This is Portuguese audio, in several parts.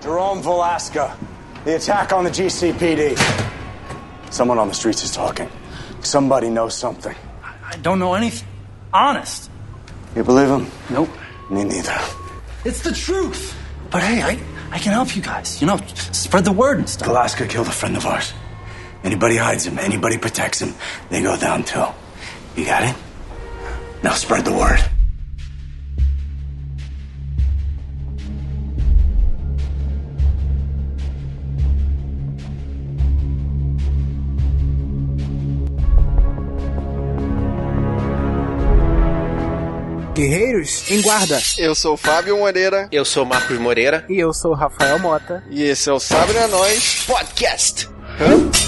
Jerome Velasca, the attack on the GCPD. Someone on the streets is talking. Somebody knows something. I don't know anything. Honest. You believe him? Nope. Me neither. It's the truth. But hey, I, I can help you guys. You know, spread the word and stuff. Velasca killed a friend of ours. Anybody hides him, anybody protects him, they go down too. You got it? Now spread the word. Guerreiros em guarda. Eu sou o Fábio Moreira. Eu sou o Marcos Moreira. E eu sou o Rafael Mota. E esse é o Sabre a Nós Podcast. Hã?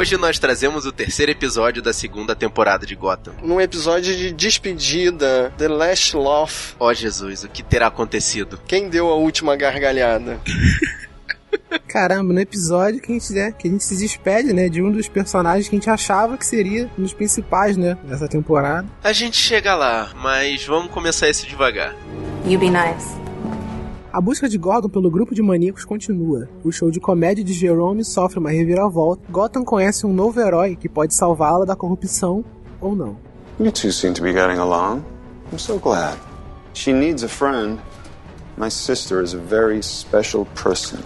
Hoje nós trazemos o terceiro episódio da segunda temporada de Gotham. Num episódio de despedida, The Last Laugh. Ó Jesus, o que terá acontecido? Quem deu a última gargalhada? Caramba, no episódio que a gente, né, que a gente se despede, né, de um dos personagens que a gente achava que seria um dos principais, né, dessa temporada. A gente chega lá, mas vamos começar isso devagar. You be nice. A busca de Gordon pelo grupo de maníacos continua. O show de comédia de Jerome sofre uma reviravolta. Gotham conhece um novo herói que pode salvá-la da corrupção ou não. You two seem to be getting along. I'm so glad. She needs a friend. My sister is a very special person.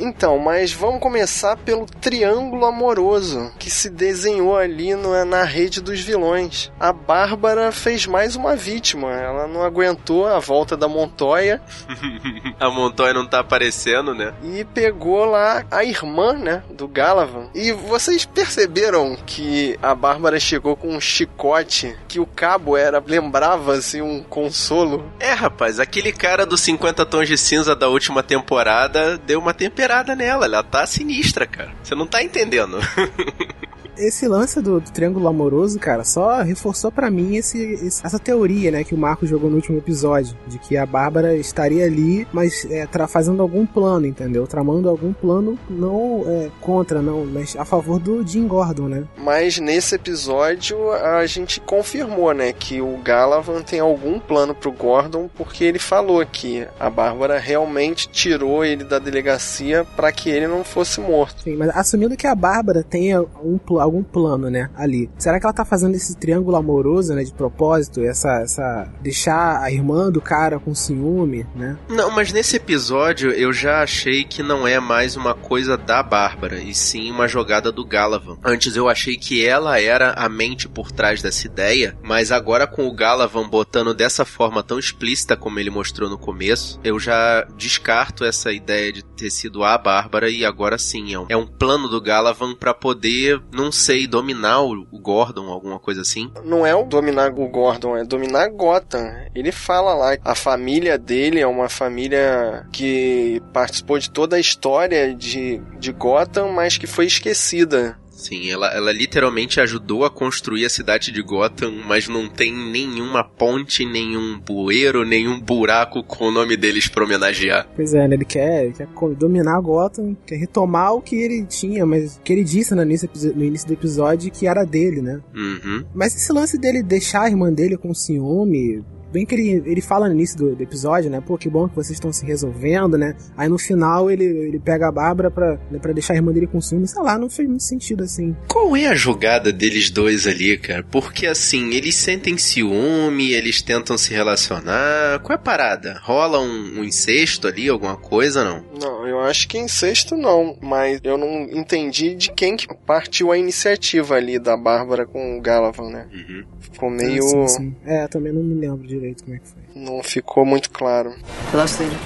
Então, mas vamos começar pelo triângulo amoroso que se desenhou ali no- na rede dos vilões. A Bárbara fez mais uma vítima. Ela não aguentou a volta da Montoya A Montoya não tá aparecendo, né? e pegou lá a irmã, né, do Galavan. E vocês perceberam que a Bárbara chegou com um chicote que o cabo era lembrava assim um consolo. É, rapaz, aquele cara dos 50 tons de cinza da última temporada deu uma temperada nela. Ela tá sinistra, cara. Você não tá entendendo. Esse lance do, do triângulo amoroso, cara, só reforçou pra mim esse, esse- essa teoria, né, que o Marco jogou no último episódio, de que a Bárbara estaria ali, mas é, tra- fazendo algum plano, entendeu? Tramando algum plano não é, contra, não, mas a favor do Jim Gordon, né? Mas nesse episódio a gente confirmou, né, que o Galavan tem algum plano pro Gordon, porque ele falou que a Bárbara realmente tirou ele da delegacia para que ele não fosse morto. Sim, mas assumindo que a Bárbara tenha um, pl- algum plano, né, ali. Será que ela tá fazendo esse triângulo amoroso, né, de propósito? Essa, essa, deixar a irmã do cara com ciúme, né? Não, mas nesse episódio eu já achei que não é mais uma coisa da Bárbara, e sim uma jogada do Galavan. Antes eu achei que ela era a mente por trás dessa ideia, mas agora com o Galavan botando dessa forma tão explícita como ele mostrou no começo, eu já descarto essa ideia de ter sido a Bárbara e agora sim é um, é um plano do Galavan pra poder, não sei, dominar o, Gordon, alguma coisa assim. Não é o dominar o Gordon, é dominar Gotham. Ele fala lá, a família dele é uma família que participou de toda a história de, de Gotham, mas que foi esquecida. Sim, ela, ela literalmente ajudou a construir a cidade de Gotham, mas não tem nenhuma ponte, nenhum bueiro, nenhum buraco com o nome deles pra homenagear. Pois é, né? Ele quer, ele quer dominar Gotham, quer retomar o que ele tinha, mas o que ele disse no início, no início do episódio que era dele, né? Uhum. Mas esse lance dele deixar a irmã dele com ciúme. Bem que ele, ele fala no início do, do episódio, né? Pô, que bom que vocês estão se resolvendo, né? Aí no final ele, ele pega a Bárbara pra, né, pra deixar a irmã dele com ciúme. Sei lá, não fez muito sentido assim. Qual é a jogada deles dois ali, cara? Porque assim, eles sentem ciúme, eles tentam se relacionar. Qual é a parada? Rola um, um incesto ali, alguma coisa, não? Não, eu acho que em sexto não, mas eu não entendi de quem que partiu a iniciativa ali da Bárbara com o Galavan, né? Uhum. Ficou meio. Ah, sim, sim. É, também não me lembro direito como é que foi. não ficou muito claro. Hello, Selena.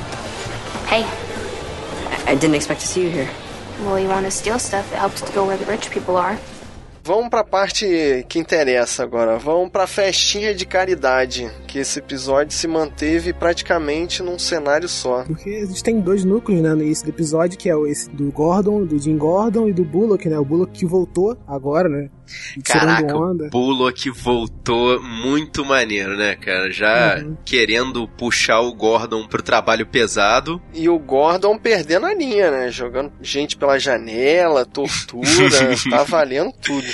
Hey, I, I didn't expect to see you here. well, you want to steal stuff, it helps to go where the rich people are. Vamos pra parte que interessa agora. Vamos pra festinha de caridade que esse episódio se manteve praticamente num cenário só. Porque a gente tem dois núcleos, né, no início do episódio, que é o esse do Gordon, do Jim Gordon e do Bullock, né? O Bullock que voltou agora, né? Caraca, o Bullock voltou muito maneiro, né, cara? Já uhum. querendo puxar o Gordon pro trabalho pesado. E o Gordon perdendo a linha, né? Jogando gente pela janela, tortura, tá valendo tudo.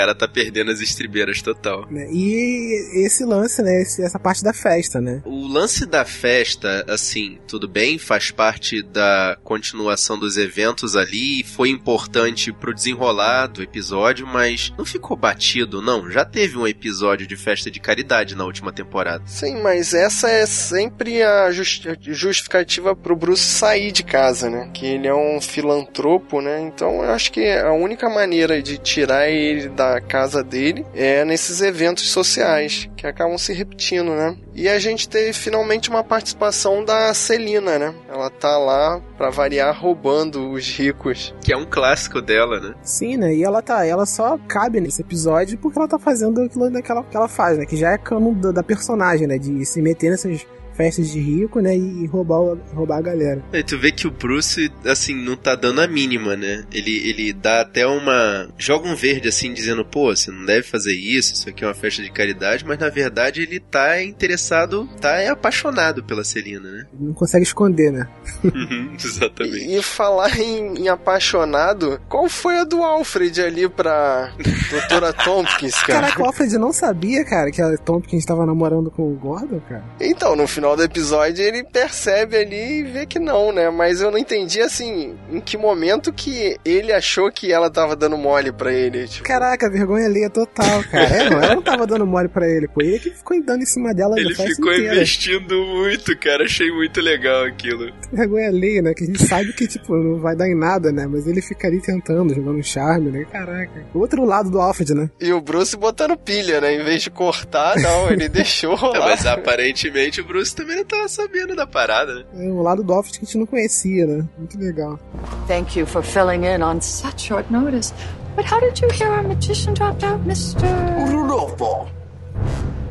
cara tá perdendo as estribeiras total. Né, e esse lance, né? essa parte da festa, né? O lance da festa, assim, tudo bem, faz parte da continuação dos eventos ali, foi importante pro desenrolar do episódio, mas não ficou batido, não. Já teve um episódio de festa de caridade na última temporada. Sim, mas essa é sempre a justificativa pro Bruce sair de casa, né? Que ele é um filantropo, né? Então eu acho que a única maneira de tirar ele da casa dele é nesses eventos sociais que acabam se repetindo, né? E a gente teve finalmente uma participação da Celina, né? Ela tá lá para variar roubando os ricos, que é um clássico dela, né? Sim, né? E ela tá, ela só cabe nesse episódio porque ela tá fazendo aquilo daquela que ela faz, né? Que já é canon da, da personagem, né? De se meter nessas festas de rico, né? E roubar, roubar a galera. E tu vê que o Bruce, assim, não tá dando a mínima, né? Ele, ele dá até uma. joga um verde, assim, dizendo, pô, você não deve fazer isso, isso aqui é uma festa de caridade, mas na verdade ele tá interessado, tá é apaixonado pela Celina, né? Não consegue esconder, né? Uhum, exatamente. E, e falar em, em, apaixonado, qual foi a do Alfred ali pra doutora Tompkins, cara? Caraca, o Alfred não sabia, cara, que a Tompkins tava namorando com o Gordon, cara? Então, no final final do episódio ele percebe ali e vê que não, né? Mas eu não entendi assim, em que momento que ele achou que ela tava dando mole pra ele. Tipo... Caraca, vergonha alheia total, cara. É, não, ela não tava dando mole pra ele, pô. Ele que ficou dando em cima dela Ele ficou inteira. investindo muito, cara. Achei muito legal aquilo. Vergonha alheia, né? Que a gente sabe que, tipo, não vai dar em nada, né? Mas ele fica ali tentando, jogando charme, né? Caraca. O outro lado do Alfred, né? E o Bruce botando pilha, né? Em vez de cortar, não, ele deixou rolar. É, mas aparentemente o Bruce também não tava sabendo da parada, né? É um lado do Office que a gente não conhecia, né? Muito legal. Thank you for filling in on such short notice. But how did you hear our magician dropped out, Mr. Rudolfo?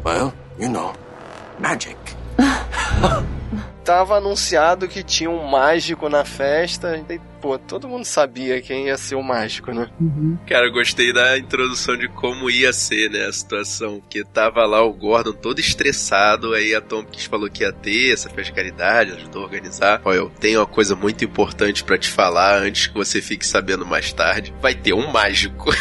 Well, you know, magic. Tava anunciado que tinha um mágico na festa. E pô, todo mundo sabia quem ia ser o mágico, né? Uhum. Cara, eu gostei da introdução de como ia ser, né, a situação. Porque tava lá o Gordon todo estressado, aí a Tompkins falou que ia ter essa festa de caridade, ajudou a organizar. Olha, eu tenho uma coisa muito importante para te falar antes que você fique sabendo mais tarde. Vai ter um mágico.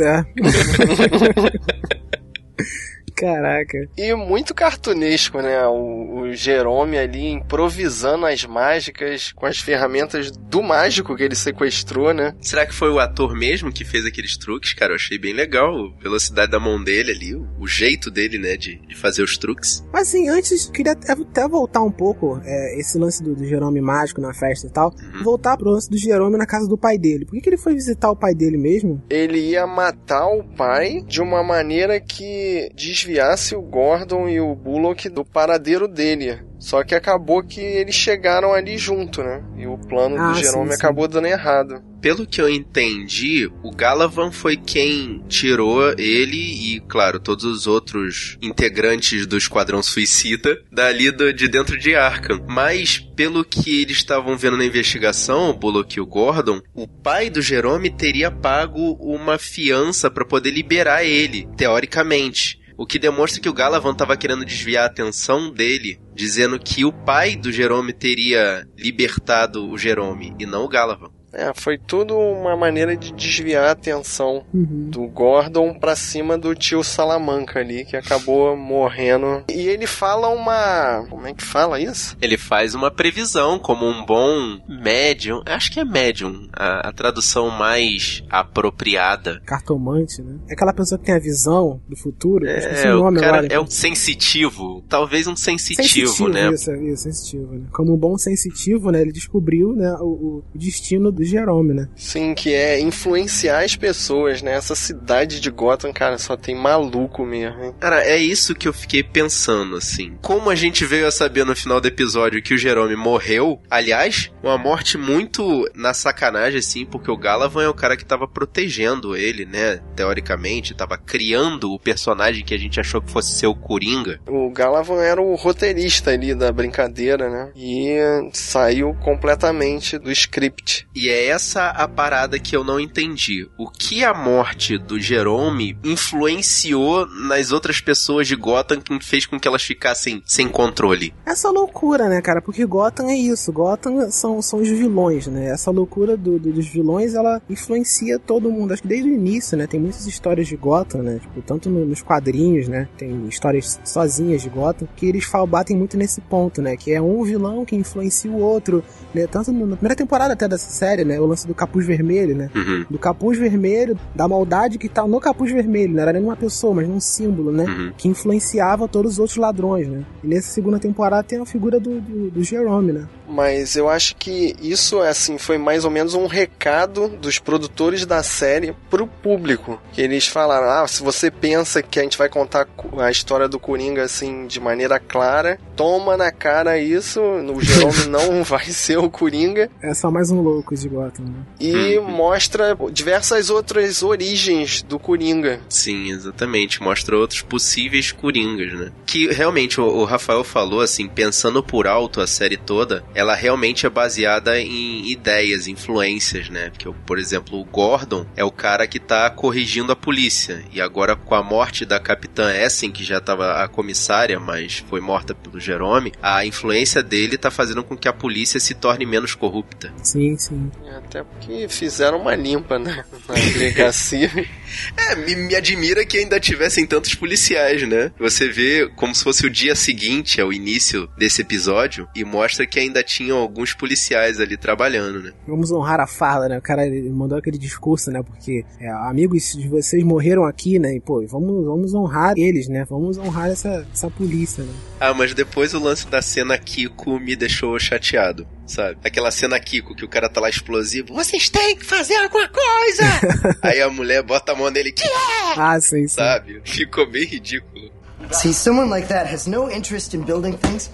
É. Caraca. E muito cartunesco, né? O, o Jerome ali improvisando as mágicas com as ferramentas do mágico que ele sequestrou, né? Será que foi o ator mesmo que fez aqueles truques, cara? Eu achei bem legal. A velocidade da mão dele ali, o, o jeito dele, né, de, de, fazer os truques. Mas assim, antes, queria até voltar um pouco é, esse lance do, do, Jerome mágico na festa e tal. Uhum. Voltar pro lance do Jerome na casa do pai dele. Por que, que ele foi visitar o pai dele mesmo? Ele ia matar o pai de uma maneira que desviou desviasse o Gordon e o Bullock do paradeiro dele. Só que acabou que eles chegaram ali junto, né? E o plano ah, do Jerome sim, sim. acabou dando errado. Pelo que eu entendi, o Galavan foi quem tirou ele e, claro, todos os outros integrantes do Esquadrão Suicida dali do, de dentro de Arkham. Mas, pelo que eles estavam vendo na investigação, o Bullock e o Gordon, o pai do Jerome teria pago uma fiança para poder liberar ele, teoricamente. O que demonstra que o Galavan estava querendo desviar a atenção dele, dizendo que o pai do Jerome teria libertado o Jerome e não o Galavan. É, foi tudo uma maneira de desviar a atenção uhum. do Gordon pra cima do tio Salamanca ali, que acabou morrendo. E ele fala uma. Como é que fala isso? Ele faz uma previsão, como um bom médium. Acho que é médium, a, a tradução mais apropriada. Cartomante, né? É aquela pessoa que tem a visão do futuro. É, o, nome cara agora, é um sensitivo. Talvez um sensitivo, sensitivo né? Isso, isso, sensitivo, né? Como um bom sensitivo, né? Ele descobriu né, o, o destino do Jerome, né? Sim, que é influenciar as pessoas, né? Essa cidade de Gotham, cara, só tem maluco mesmo, hein? Cara, é isso que eu fiquei pensando, assim. Como a gente veio a saber no final do episódio que o Jerome morreu, aliás, uma morte muito na sacanagem, assim, porque o Galavan é o cara que tava protegendo ele, né? Teoricamente, tava criando o personagem que a gente achou que fosse ser o Coringa. O Galavan era o roteirista ali da brincadeira, né? E saiu completamente do script. E é essa a parada que eu não entendi. O que a morte do Jerome influenciou nas outras pessoas de Gotham que fez com que elas ficassem sem controle? Essa loucura, né, cara? Porque Gotham é isso. Gotham são, são os vilões, né? Essa loucura do, do, dos vilões, ela influencia todo mundo. Acho que desde o início, né? Tem muitas histórias de Gotham, né? Tipo, tanto no, nos quadrinhos, né? Tem histórias sozinhas de Gotham, que eles batem muito nesse ponto, né? Que é um vilão que influencia o outro, né? Tanto na primeira temporada até dessa série, né? O lance do capuz vermelho, né? Uhum. Do capuz vermelho, da maldade que tá no capuz vermelho, não era nem uma pessoa, mas num símbolo, né? Uhum. Que influenciava todos os outros ladrões, né? E nessa segunda temporada tem a figura do, do, do Jerome, né? Mas eu acho que isso, assim, foi mais ou menos um recado dos produtores da série pro público. Que eles falaram, ah, se você pensa que a gente vai contar a história do Coringa, assim, de maneira clara, toma na cara isso, o Jerome não vai ser o Coringa. É só mais um louco de Gotham, né? E mostra diversas outras origens do Coringa. Sim, exatamente. Mostra outros possíveis Coringas, né? Que realmente o, o Rafael falou, assim, pensando por alto a série toda, ela realmente é baseada em ideias, influências, né? Porque, por exemplo, o Gordon é o cara que tá corrigindo a polícia. E agora, com a morte da Capitã Essen, que já tava a comissária, mas foi morta pelo Jerome, a influência dele tá fazendo com que a polícia se torne menos corrupta. Sim, sim. Até porque fizeram uma limpa né? na delegacia. É, me, me, admira que ainda tivessem tantos policiais, né? Você vê como se fosse o dia seguinte ao início desse episódio e mostra que ainda tinham alguns policiais ali trabalhando, né? Vamos honrar a fala, né? O cara mandou aquele discurso, né? Porque é, amigos de vocês morreram aqui, né? E, pô, vamos, vamos honrar eles, né? Vamos honrar essa, essa polícia, né? Ah, mas depois o lance da cena Kiko me deixou chateado, sabe? Aquela cena Kiko que o cara tá lá explosivo. Vocês têm que fazer alguma coisa! Aí a mulher bota a mão nele. Que é? Ah, sim, sim. Sabe? Ficou bem ridículo. See, someone like that has no interest in building things.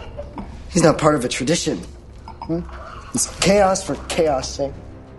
He's not part of a tradition. Hmm? It's chaos for chaos sake.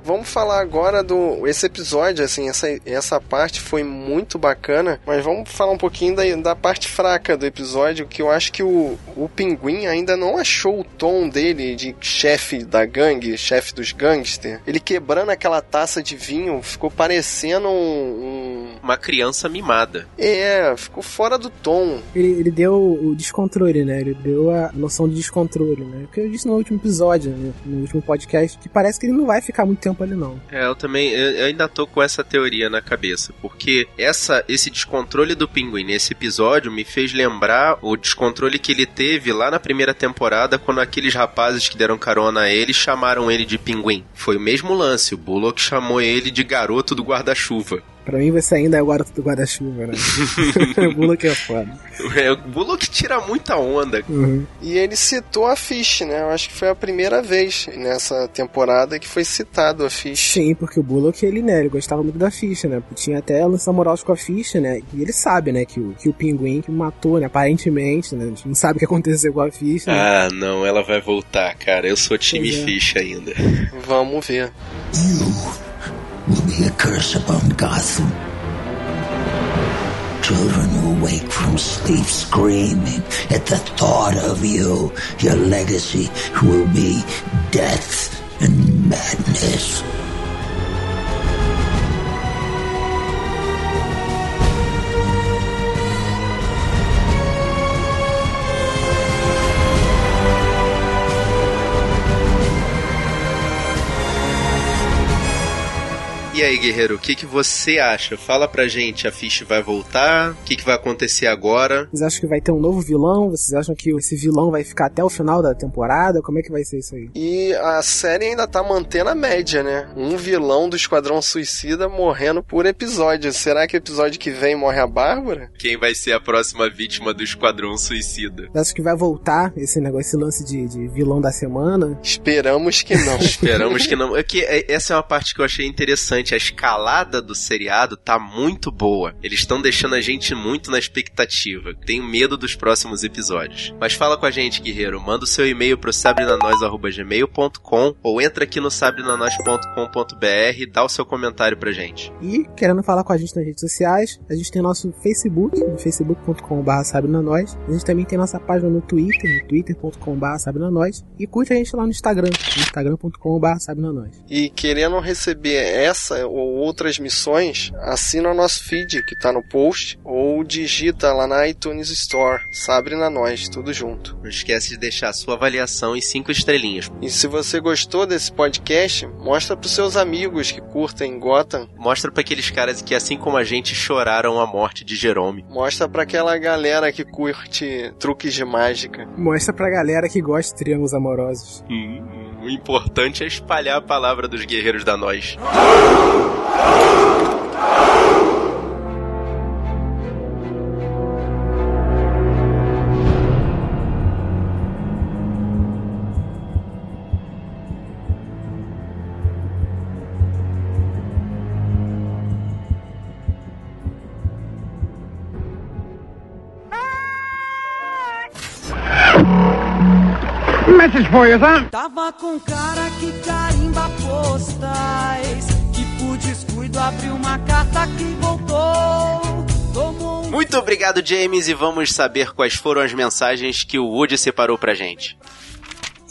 Vamos falar agora do esse episódio, assim, essa, essa parte foi muito bacana, mas vamos falar um pouquinho da, da parte fraca do episódio, que eu acho que o, o Pinguim ainda não achou o tom dele de chefe da gangue, chefe dos gangsters. Ele quebrando aquela taça de vinho, ficou parecendo um, um... Uma criança mimada. É, ficou fora do tom. Ele, ele deu o descontrole, né? Ele deu a noção de descontrole, né? Porque eu disse no último episódio, né? no último podcast, que parece que ele não vai ficar muito tempo ali não. É, eu também eu, eu ainda tô com essa teoria na cabeça, porque essa esse descontrole do pinguim nesse episódio me fez lembrar o descontrole que ele teve lá na primeira temporada quando aqueles rapazes que deram carona a ele chamaram ele de pinguim. Foi o mesmo lance, o Bullock chamou ele de garoto do guarda-chuva. Pra mim você ainda é o garoto do guarda-chuva, né? o Bullock é foda. É, o Bullock tira muita onda. Uhum. E ele citou a Fish, né? Eu acho que foi a primeira vez nessa temporada que foi citado a Fish. Sim, porque o Bullock, ele, né, ele gostava muito da Fish, né? Tinha até lança moral com a Fish, né? E ele sabe, né, que o, que o pinguim que matou, né, aparentemente, né? A gente não sabe o que aconteceu com a Fish, né? Ah, não, ela vai voltar, cara. Eu sou time Pois é. Fish ainda. Vamos ver. Will be a curse upon Gotham. Children will wake from sleep screaming at the thought of you. Your legacy will be death and madness. E aí, guerreiro, o que, que você acha? Fala pra gente, a Fish vai voltar? O que, que vai acontecer agora? Vocês acham que vai ter um novo vilão? Vocês acham que esse vilão vai ficar até o final da temporada? Como é que vai ser isso aí? E a série ainda tá mantendo a média, né? Um vilão do Esquadrão Suicida morrendo por episódio. Será que episódio que vem morre a Bárbara? Quem vai ser a próxima vítima do Esquadrão Suicida? Vocês acham que vai voltar esse negócio, esse lance de, de vilão da semana? Esperamos que não. Esperamos que não. É que é, essa é uma parte que eu achei interessante. A escalada do seriado tá muito boa. Eles estão deixando a gente muito na expectativa. Tenho medo dos próximos episódios. Mas fala com a gente, guerreiro. Manda o seu e-mail pro sabrenanois.gmail.com ou entra aqui no sabrenanois.com.br dá o seu comentário pra gente. E querendo falar com a gente nas redes sociais, a gente tem nosso Facebook, no facebook.com.br sabrenanois. A gente também tem nossa página no Twitter, no twitter.com.br sabrenanois. E curte a gente lá no Instagram, no instagram.com.br sabrenanois. E querendo receber essa ou outras missões, assina o nosso feed que tá no post ou digita lá na iTunes Store, Sabrina Nós, tudo junto. Não esquece de deixar a sua avaliação e cinco estrelinhas. E se você gostou desse podcast, mostra pros seus amigos que curtem Gotham. Mostra para aqueles caras que, assim como a gente, choraram a morte de Jerome. Mostra para aquela galera que curte truques de mágica. Mostra pra galera que gosta de triângulos amorosos. Hum, o importante é espalhar a palavra dos guerreiros da nós. Son. Tava com cara que carimba postais. Que por descuido abriu uma carta que voltou. Tomou um Muito obrigado, James, e vamos saber quais foram as mensagens que o Woody separou pra gente.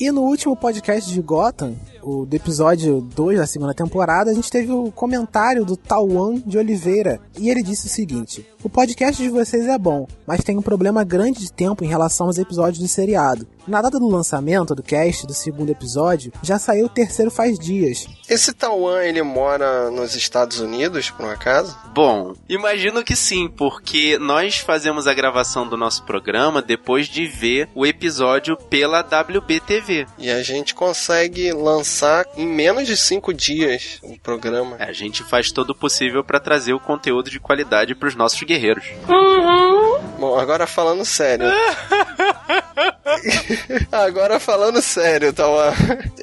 E no último podcast de Gotham, o do episódio 2 da segunda temporada, a gente teve o comentário do Tauan de Oliveira. E ele disse o seguinte: O podcast de vocês é bom, mas tem um problema grande de tempo em relação aos episódios do seriado. Na data do lançamento do cast do segundo episódio, já saiu o terceiro faz dias. Esse Tauan, ele mora nos Estados Unidos, por um acaso? Bom, imagino que sim, porque nós fazemos a gravação do nosso programa depois de ver o episódio pela WBTV. E a gente consegue lançar em menos de cinco dias o programa. A gente faz todo o possível para trazer o conteúdo de qualidade para os nossos guerreiros. Bom, agora falando sério. Agora falando sério, Tauan.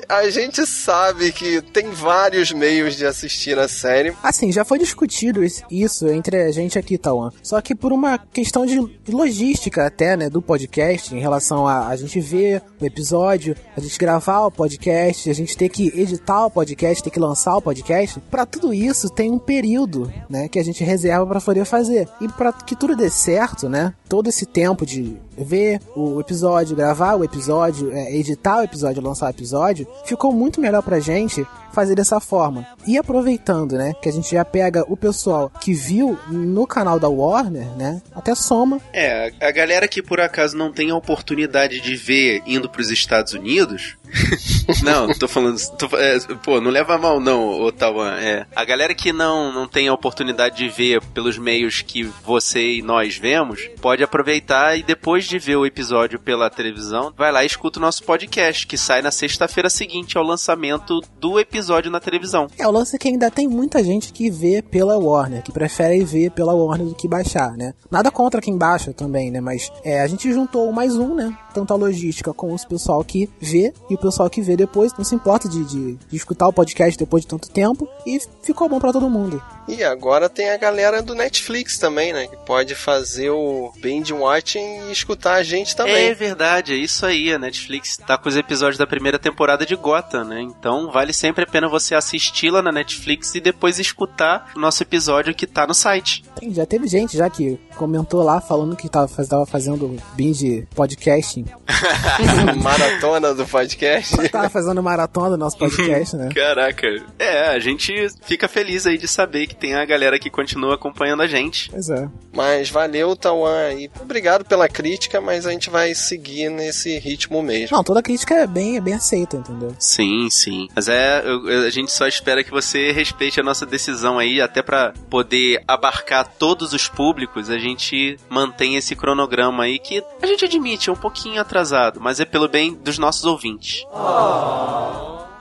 A gente sabe que tem vários meios de assistir a série. Assim, já foi discutido is- isso entre a gente aqui, Tauan. Só que por uma questão de logística até, né, do podcast, em relação a a gente ver o episódio, a gente gravar o podcast, a gente ter que editar o podcast, ter que lançar o podcast, pra tudo isso tem um período, né, que a gente reserva pra poder fazer. E pra que tudo dê certo, né, todo esse tempo de ver o episódio, gravar o episódio, é, editar o episódio, lançar o episódio, ficou muito melhor pra gente fazer dessa forma. E aproveitando, né, que a gente já pega o pessoal que viu no canal da Warner, né, até soma. É, a galera que por acaso não tem a oportunidade de ver indo pros Estados Unidos. não, tô falando. tô é, pô, não leva mal, não, Otawan. É. A galera que não, não tem a oportunidade de ver pelos meios que você e nós vemos, pode aproveitar e depois de ver o episódio pela televisão, vai lá e escuta o nosso podcast, que sai na sexta-feira seguinte ao lançamento do episódio na televisão. É, o lance é que ainda tem muita gente que vê pela Warner, que prefere ver pela Warner do que baixar, né? Nada contra quem baixa também, né? Mas é, a gente juntou mais um, né? Tanto a logística com o pessoal que vê e o pessoal que vê depois, não se importa de, de, de escutar o podcast depois de tanto tempo e ficou bom pra todo mundo. E agora tem a galera do Netflix também, né? Que pode fazer o binge watching e escutar a gente também. É verdade, é isso aí. A Netflix tá com os episódios da primeira temporada de Gotham, né? Então vale sempre a pena você assisti-la na Netflix e depois escutar o nosso episódio que tá no site. Tem, já teve gente já que comentou lá falando que tava, tava fazendo binge podcasting. Maratona do podcast. Tava fazendo maratona do nosso podcast, né? Caraca. É, a gente fica feliz aí de saber que tem a galera que continua acompanhando a gente. Pois é. Mas valeu, Tawan, e obrigado pela crítica, mas a gente vai seguir nesse ritmo mesmo. Não, toda crítica é bem, é bem aceita, entendeu? Sim, sim. Mas é, eu- a gente só espera que você respeite a nossa decisão aí, até pra poder abarcar todos os públicos, a gente mantém esse cronograma aí que a gente admite é um pouquinho atrasado, mas é pelo bem dos nossos ouvintes.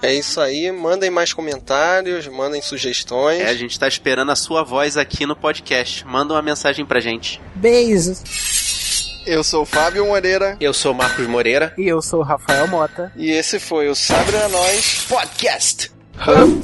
É isso aí, mandem mais comentários, mandem sugestões. É, a gente tá esperando a sua voz aqui no podcast. Manda uma mensagem pra gente. Beijos. Eu sou o Fábio Moreira. Eu sou o Marcos Moreira. E eu sou o Rafael Mota. E esse foi o Sabre a Nós Podcast. Hum.